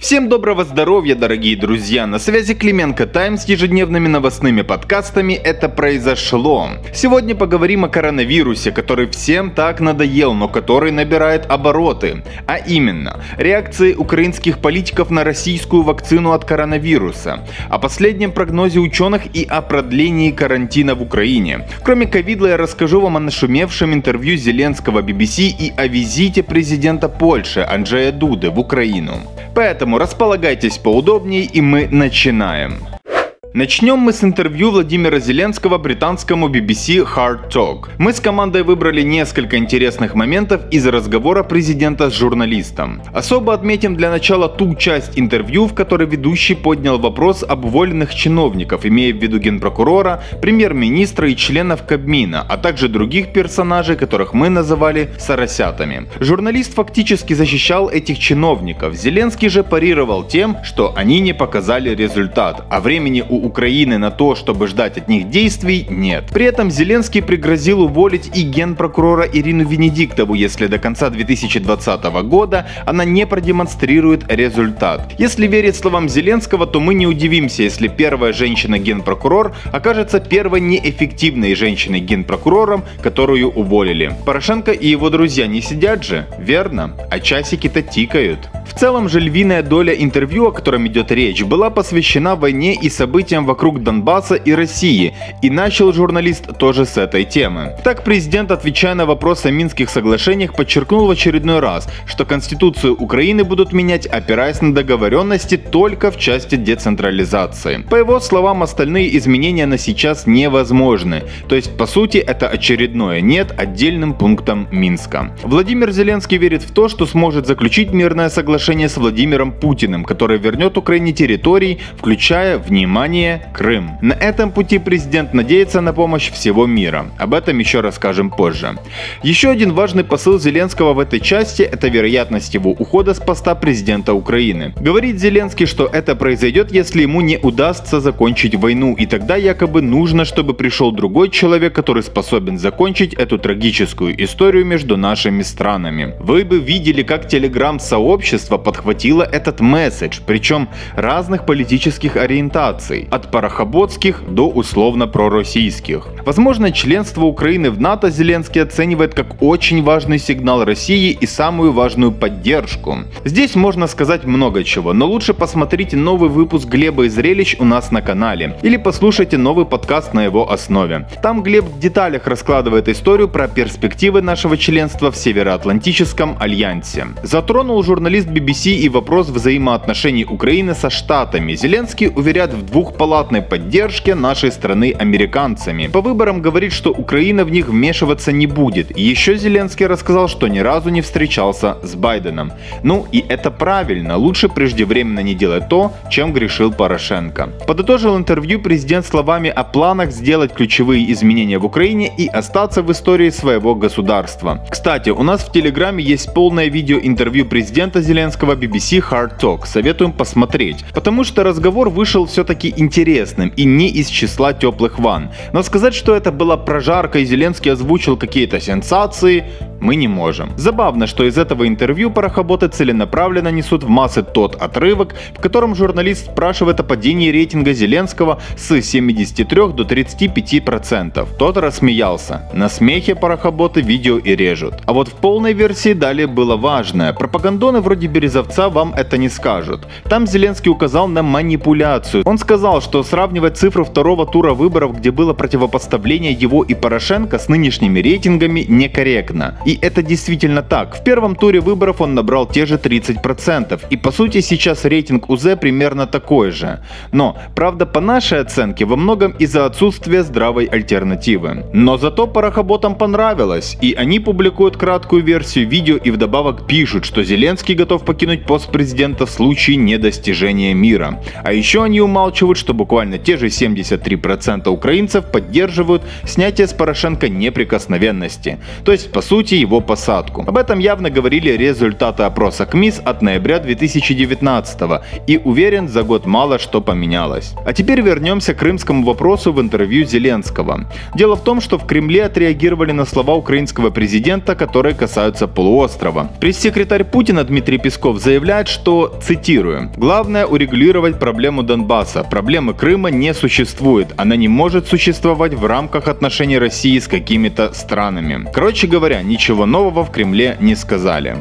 Всем доброго здоровья, дорогие друзья! На связи Клименко Тайм с ежедневными новостными подкастами «Это произошло». Сегодня поговорим о коронавирусе, который всем так надоел, но который набирает обороты. А именно, реакции украинских политиков на российскую вакцину от коронавируса, о последнем прогнозе ученых и о продлении карантина в Украине. Кроме ковида я расскажу вам о нашумевшем интервью Зеленского BBC и о визите президента Польши Анджея Дуды в Украину. Поэтому располагайтесь поудобнее и мы начинаем. Начнем мы с интервью Владимира Зеленского британскому BBC Hard Talk. Мы с командой выбрали несколько интересных моментов из разговора президента с журналистом. Особо отметим для начала ту часть интервью, в которой ведущий поднял вопрос об уволенных чиновников, имея в виду генпрокурора, премьер-министра и членов Кабмина, а также других персонажей, которых мы называли «соросятами». Журналист фактически защищал этих чиновников. Зеленский же парировал тем, что они не показали результат, а времени у Украины на то, чтобы ждать от них действий, нет. При этом Зеленский пригрозил уволить и генпрокурора Ирину Венедиктову, если до конца 2020 года она не продемонстрирует результат. Если верить словам Зеленского, то мы не удивимся, если первая женщина-генпрокурор окажется первой неэффективной женщиной-генпрокурором, которую уволили. Порошенко и его друзья не сидят же, верно? А часики-то тикают. В целом же львиная доля интервью, о котором идет речь, была посвящена войне и событиям вокруг Донбасса и России, и начал журналист тоже с этой темы. Так президент, отвечая на вопрос о Минских соглашениях, подчеркнул в очередной раз, что Конституцию Украины будут менять, опираясь на договоренности только в части децентрализации. По его словам, остальные изменения на сейчас невозможны. То есть, по сути, это очередное «нет» отдельным пунктом Минска. Владимир Зеленский верит в то, что сможет заключить мирное соглашение с Владимиром Путиным, которое вернет Украине территории, включая, внимание, Крым. На этом пути президент надеется на помощь всего мира. Об этом еще расскажем позже. Еще один важный посыл Зеленского в этой части – это вероятность его ухода с поста президента Украины. Говорит Зеленский, что это произойдет, если ему не удастся закончить войну, и тогда якобы нужно, чтобы пришел другой человек, который способен закончить эту трагическую историю между нашими странами. Вы бы видели, как телеграм-сообщество подхватило этот месседж, причем разных политических ориентаций, от парохоботских до условно пророссийских. Возможно, членство Украины в НАТО Зеленский оценивает как очень важный сигнал России и самую важную поддержку. Здесь можно сказать много чего, но лучше посмотрите новый выпуск Глеба и Зрелищ у нас на канале или послушайте новый подкаст на его основе. Там Глеб в деталях раскладывает историю про перспективы нашего членства в Североатлантическом альянсе. Затронул журналист BBC и вопрос взаимоотношений Украины со Штатами. Зеленский уверяет в двухпалатной поддержке нашей страны американцами. По выборам говорит, что Украина в них вмешиваться не будет. Еще Зеленский рассказал, что ни разу не встречался с Байденом. Ну и это правильно, лучше преждевременно не делать то, чем грешил Порошенко. Подытожил интервью президент словами о планах сделать ключевые изменения в Украине и остаться в истории своего государства. Кстати, у нас в Телеграме есть полное видео интервью президента Зеленского BBC Hard Talk. Советуем посмотреть. Потому что разговор вышел все-таки интересным и не из числа теплых ванн. Но сказать, что это была прожарка и Зеленский озвучил какие-то сенсации, мы не можем. Забавно, что из этого интервью парохоботы целенаправленно несут в массы тот отрывок, в котором журналист спрашивает о падении рейтинга Зеленского с 73 до 35%. Тот рассмеялся. На смехе парохоботы видео и режут. А вот в полной версии далее было важное. Пропагандоны вроде Березовца вам это не скажут. Там Зеленский указал на манипуляцию. Он сказал, что сравнивать цифру второго тура выборов, где было противопоставление его и Порошенко с нынешними рейтингами некорректно. Это действительно так. В первом туре выборов он набрал те же 30%. И по сути сейчас рейтинг УЗ примерно такой же. Но, правда, по нашей оценке, во многом из-за отсутствия здравой альтернативы. Но зато парохоботам понравилось. И они публикуют краткую версию видео и вдобавок пишут, что Зеленский готов покинуть пост президента в случае недостижения мира. А еще они умалчивают, что буквально те же 73% украинцев поддерживают снятие с Порошенко неприкосновенности. То есть, по сути, его посадку. Об этом явно говорили результаты опроса КМИС от ноября 2019 и уверен, за год мало что поменялось. А теперь вернемся к крымскому вопросу в интервью Зеленского. Дело в том, что в Кремле отреагировали на слова украинского президента, которые касаются полуострова. Пресс-секретарь Путина Дмитрий Песков заявляет, что, цитирую, «Главное урегулировать проблему Донбасса. Проблемы Крыма не существует. Она не может существовать в рамках отношений России с какими-то странами». Короче говоря, ничего нового в Кремле не сказали.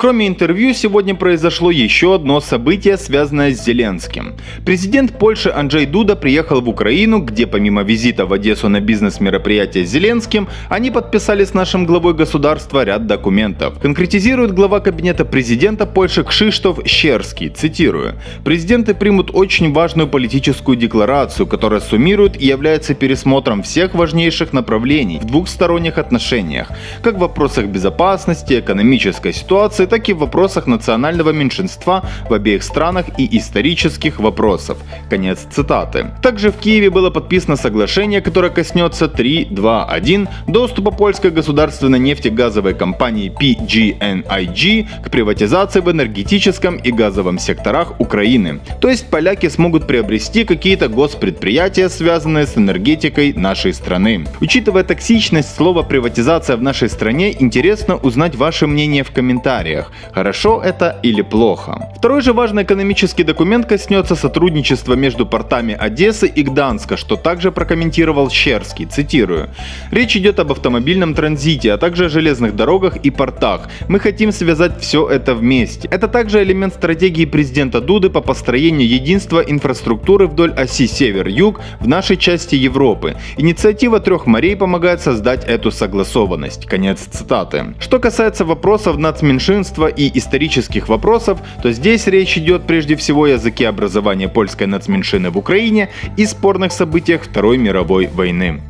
Кроме интервью, сегодня произошло еще одно событие, связанное с Зеленским. Президент Польши Анджей Дуда приехал в Украину, где помимо визита в Одессу на бизнес-мероприятие с Зеленским, они подписали с нашим главой государства ряд документов. Конкретизирует глава кабинета президента Польши Кшиштоф Щерский, цитирую, «Президенты примут очень важную политическую декларацию, которая суммирует и является пересмотром всех важнейших направлений в двухсторонних отношениях, как в вопросах безопасности, экономической ситуации, так и в вопросах национального меньшинства в обеих странах и исторических вопросов. Конец цитаты. Также в Киеве было подписано соглашение, которое коснется 3.2.1 доступа польской государственной нефтегазовой компании PGNIG к приватизации в энергетическом и газовом секторах Украины. То есть поляки смогут приобрести какие-то госпредприятия, связанные с энергетикой нашей страны. Учитывая токсичность слова приватизация в нашей стране, интересно узнать ваше мнение в комментариях критериях, хорошо это или плохо. Второй же важный экономический документ коснется сотрудничества между портами Одессы и Гданска, что также прокомментировал Щерский, цитирую. «Речь идет об автомобильном транзите, а также о железных дорогах и портах. Мы хотим связать все это вместе. Это также элемент стратегии президента Дуды по построению единства инфраструктуры вдоль оси север-юг в нашей части Европы. Инициатива трех морей помогает создать эту согласованность». Конец цитаты. Что касается вопросов нацменьшинств, равенства и исторических вопросов, то здесь речь идет прежде всего о языке образования польской нацменьшины в Украине и спорных событиях Второй мировой войны.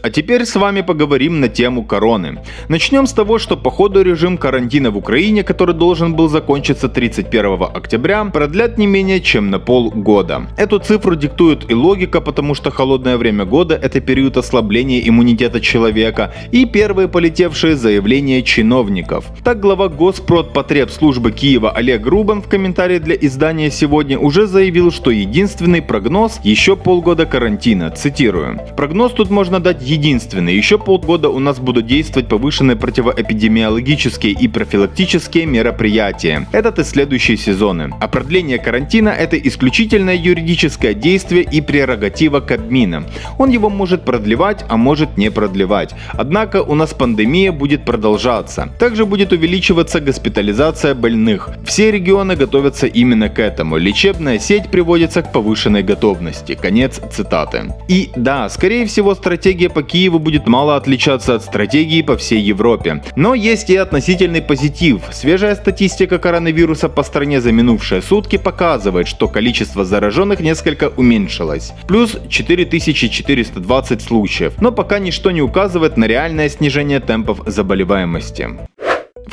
А теперь с вами поговорим на тему короны. Начнем с того, что по ходу режим карантина в Украине, который должен был закончиться 31 октября, продлят не менее чем на полгода. Эту цифру диктует и логика, потому что холодное время года – это период ослабления иммунитета человека и первые полетевшие заявления чиновников. Так глава Госпродпотребслужбы Киева Олег Рубан в комментарии для издания «Сегодня» уже заявил, что единственный прогноз – еще полгода карантина. Цитирую. Прогноз тут можно дать единственный. Еще полгода у нас будут действовать повышенные противоэпидемиологические и профилактические мероприятия. Этот и следующие сезоны. А продление карантина – это исключительное юридическое действие и прерогатива Кабмина. Он его может продлевать, а может не продлевать. Однако у нас пандемия будет продолжаться. Также будет увеличиваться госпитализация больных. Все регионы готовятся именно к этому. Лечебная сеть приводится к повышенной готовности. Конец цитаты. И да, скорее всего стратегия по Киеву будет мало отличаться от стратегии по всей Европе. Но есть и относительный позитив. Свежая статистика коронавируса по стране за минувшие сутки показывает, что количество зараженных несколько уменьшилось. Плюс 4420 случаев. Но пока ничто не указывает на реальное снижение темпов заболеваемости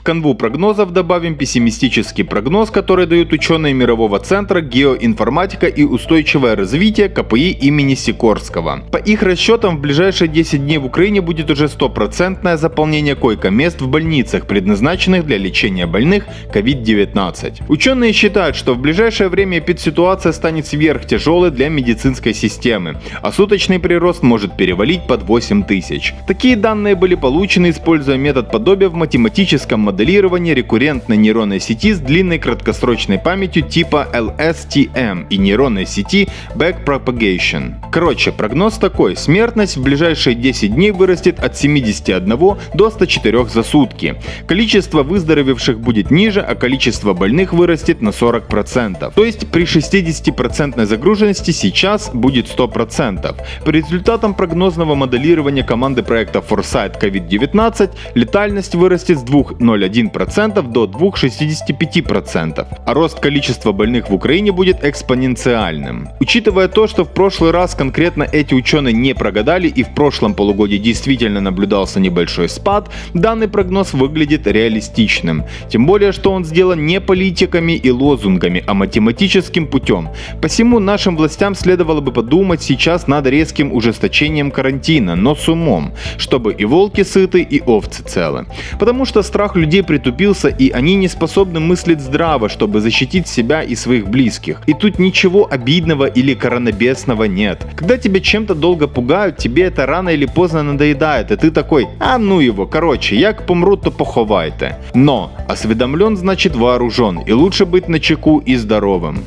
канву прогнозов добавим пессимистический прогноз, который дают ученые мирового центра геоинформатика и устойчивое развитие КПИ имени Сикорского. По их расчетам, в ближайшие 10 дней в Украине будет уже стопроцентное заполнение койко-мест в больницах, предназначенных для лечения больных COVID-19. Ученые считают, что в ближайшее время эпидситуация станет сверхтяжелой для медицинской системы, а суточный прирост может перевалить под 8 тысяч. Такие данные были получены, используя метод подобия в математическом моделирования рекуррентной нейронной сети с длинной краткосрочной памятью типа LSTM и нейронной сети Backpropagation. Короче, прогноз такой. Смертность в ближайшие 10 дней вырастет от 71 до 104 за сутки. Количество выздоровевших будет ниже, а количество больных вырастет на 40%. То есть при 60% загруженности сейчас будет 100%. По результатам прогнозного моделирования команды проекта Foresight COVID-19 летальность вырастет с 2,0 2,01% до 2,65%, а рост количества больных в Украине будет экспоненциальным. Учитывая то, что в прошлый раз конкретно эти ученые не прогадали и в прошлом полугодии действительно наблюдался небольшой спад, данный прогноз выглядит реалистичным. Тем более, что он сделан не политиками и лозунгами, а математическим путем. Посему нашим властям следовало бы подумать сейчас над резким ужесточением карантина, но с умом, чтобы и волки сыты, и овцы целы. Потому что страх людей притупился, и они не способны мыслить здраво, чтобы защитить себя и своих близких. И тут ничего обидного или коронабесного нет. Когда тебя чем-то долго пугают, тебе это рано или поздно надоедает, и ты такой, а ну его, короче, як помру, то поховайте. Но осведомлен значит вооружен, и лучше быть на чеку и здоровым.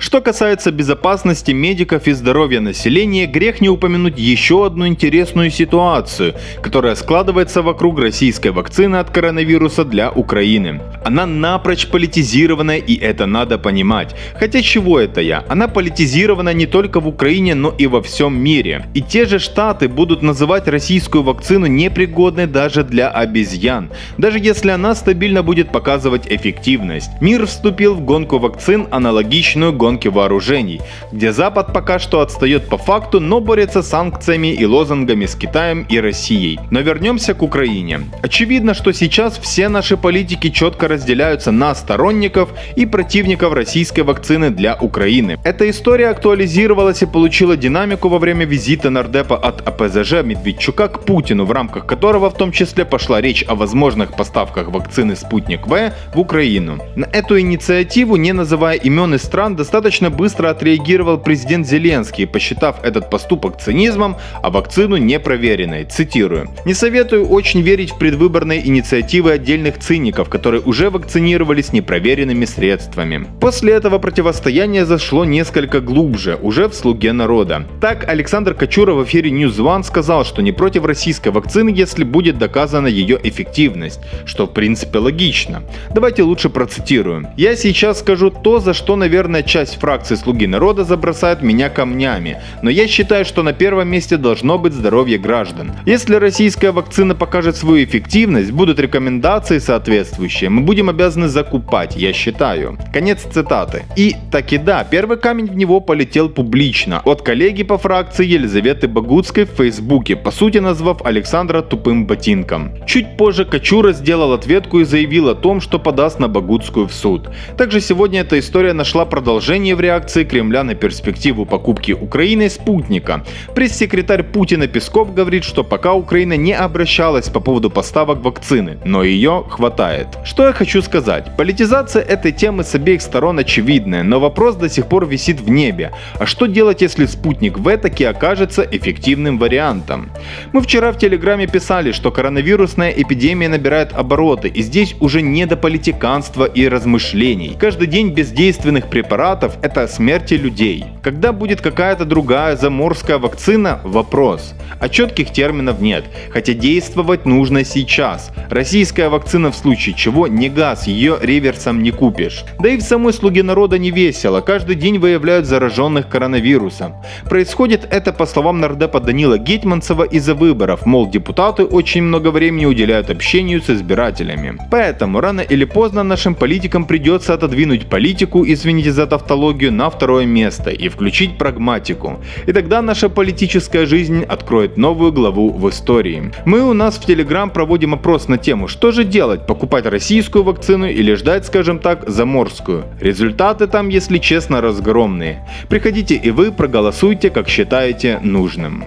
Что касается безопасности медиков и здоровья населения, грех не упомянуть еще одну интересную ситуацию, которая складывается вокруг российской вакцины от коронавируса для Украины. Она напрочь политизированная и это надо понимать. Хотя чего это я? Она политизирована не только в Украине, но и во всем мире. И те же штаты будут называть российскую вакцину непригодной даже для обезьян, даже если она стабильно будет показывать эффективность. Мир вступил в гонку вакцин, аналогичную гонке гонки вооружений, где Запад пока что отстает по факту, но борется с санкциями и лозунгами с Китаем и Россией. Но вернемся к Украине. Очевидно, что сейчас все наши политики четко разделяются на сторонников и противников российской вакцины для Украины. Эта история актуализировалась и получила динамику во время визита нардепа от АПЗЖ Медведчука к Путину, в рамках которого в том числе пошла речь о возможных поставках вакцины «Спутник В» в Украину. На эту инициативу, не называя имен и стран, достаточно Достаточно быстро отреагировал президент Зеленский, посчитав этот поступок цинизмом, а вакцину непроверенной. Цитирую. «Не советую очень верить в предвыборные инициативы отдельных циников, которые уже вакцинировались непроверенными средствами». После этого противостояние зашло несколько глубже, уже в «Слуге народа». Так, Александр Кочура в эфире News One сказал, что не против российской вакцины, если будет доказана ее эффективность, что в принципе логично. Давайте лучше процитирую. «Я сейчас скажу то, за что, наверное, часть часть фракции «Слуги народа» забросает меня камнями, но я считаю, что на первом месте должно быть здоровье граждан. Если российская вакцина покажет свою эффективность, будут рекомендации соответствующие, мы будем обязаны закупать, я считаю. Конец цитаты. И таки да, первый камень в него полетел публично, от коллеги по фракции Елизаветы Багутской в Фейсбуке, по сути назвав Александра тупым ботинком. Чуть позже Кочура сделал ответку и заявил о том, что подаст на Багутскую в суд. Также сегодня эта история нашла продолжение продолжение в реакции Кремля на перспективу покупки Украины спутника. Пресс-секретарь Путина Песков говорит, что пока Украина не обращалась по поводу поставок вакцины, но ее хватает. Что я хочу сказать? Политизация этой темы с обеих сторон очевидная, но вопрос до сих пор висит в небе. А что делать, если спутник В таки окажется эффективным вариантом? Мы вчера в Телеграме писали, что коронавирусная эпидемия набирает обороты, и здесь уже не до политиканства и размышлений. Каждый день бездейственных препаратов препаратов – это смерти людей. Когда будет какая-то другая заморская вакцина – вопрос. А четких терминов нет, хотя действовать нужно сейчас. Российская вакцина в случае чего не газ, ее реверсом не купишь. Да и в самой слуге народа не весело, каждый день выявляют зараженных коронавирусом. Происходит это по словам нардепа Данила Гетманцева из-за выборов, мол депутаты очень много времени уделяют общению с избирателями. Поэтому рано или поздно нашим политикам придется отодвинуть политику, извините за тавтологию, тавтологию на второе место и включить прагматику. И тогда наша политическая жизнь откроет новую главу в истории. Мы у нас в Телеграм проводим опрос на тему, что же делать, покупать российскую вакцину или ждать, скажем так, заморскую. Результаты там, если честно, разгромные. Приходите и вы проголосуйте, как считаете нужным.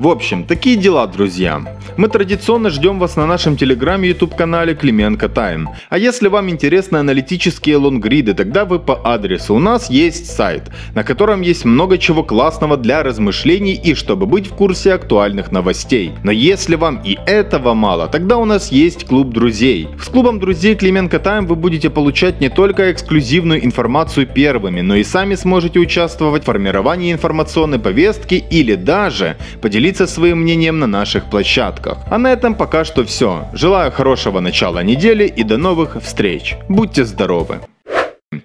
В общем, такие дела, друзья. Мы традиционно ждем вас на нашем телеграме и YouTube канале Клименко Тайм. А если вам интересны аналитические лонгриды, тогда вы по адресу. У нас есть сайт, на котором есть много чего классного для размышлений и чтобы быть в курсе актуальных новостей. Но если вам и этого мало, тогда у нас есть клуб друзей. С клубом друзей Клименко Тайм вы будете получать не только эксклюзивную информацию первыми, но и сами сможете участвовать в формировании информационной повестки или даже поделиться поделиться своим мнением на наших площадках. А на этом пока что все. Желаю хорошего начала недели и до новых встреч. Будьте здоровы!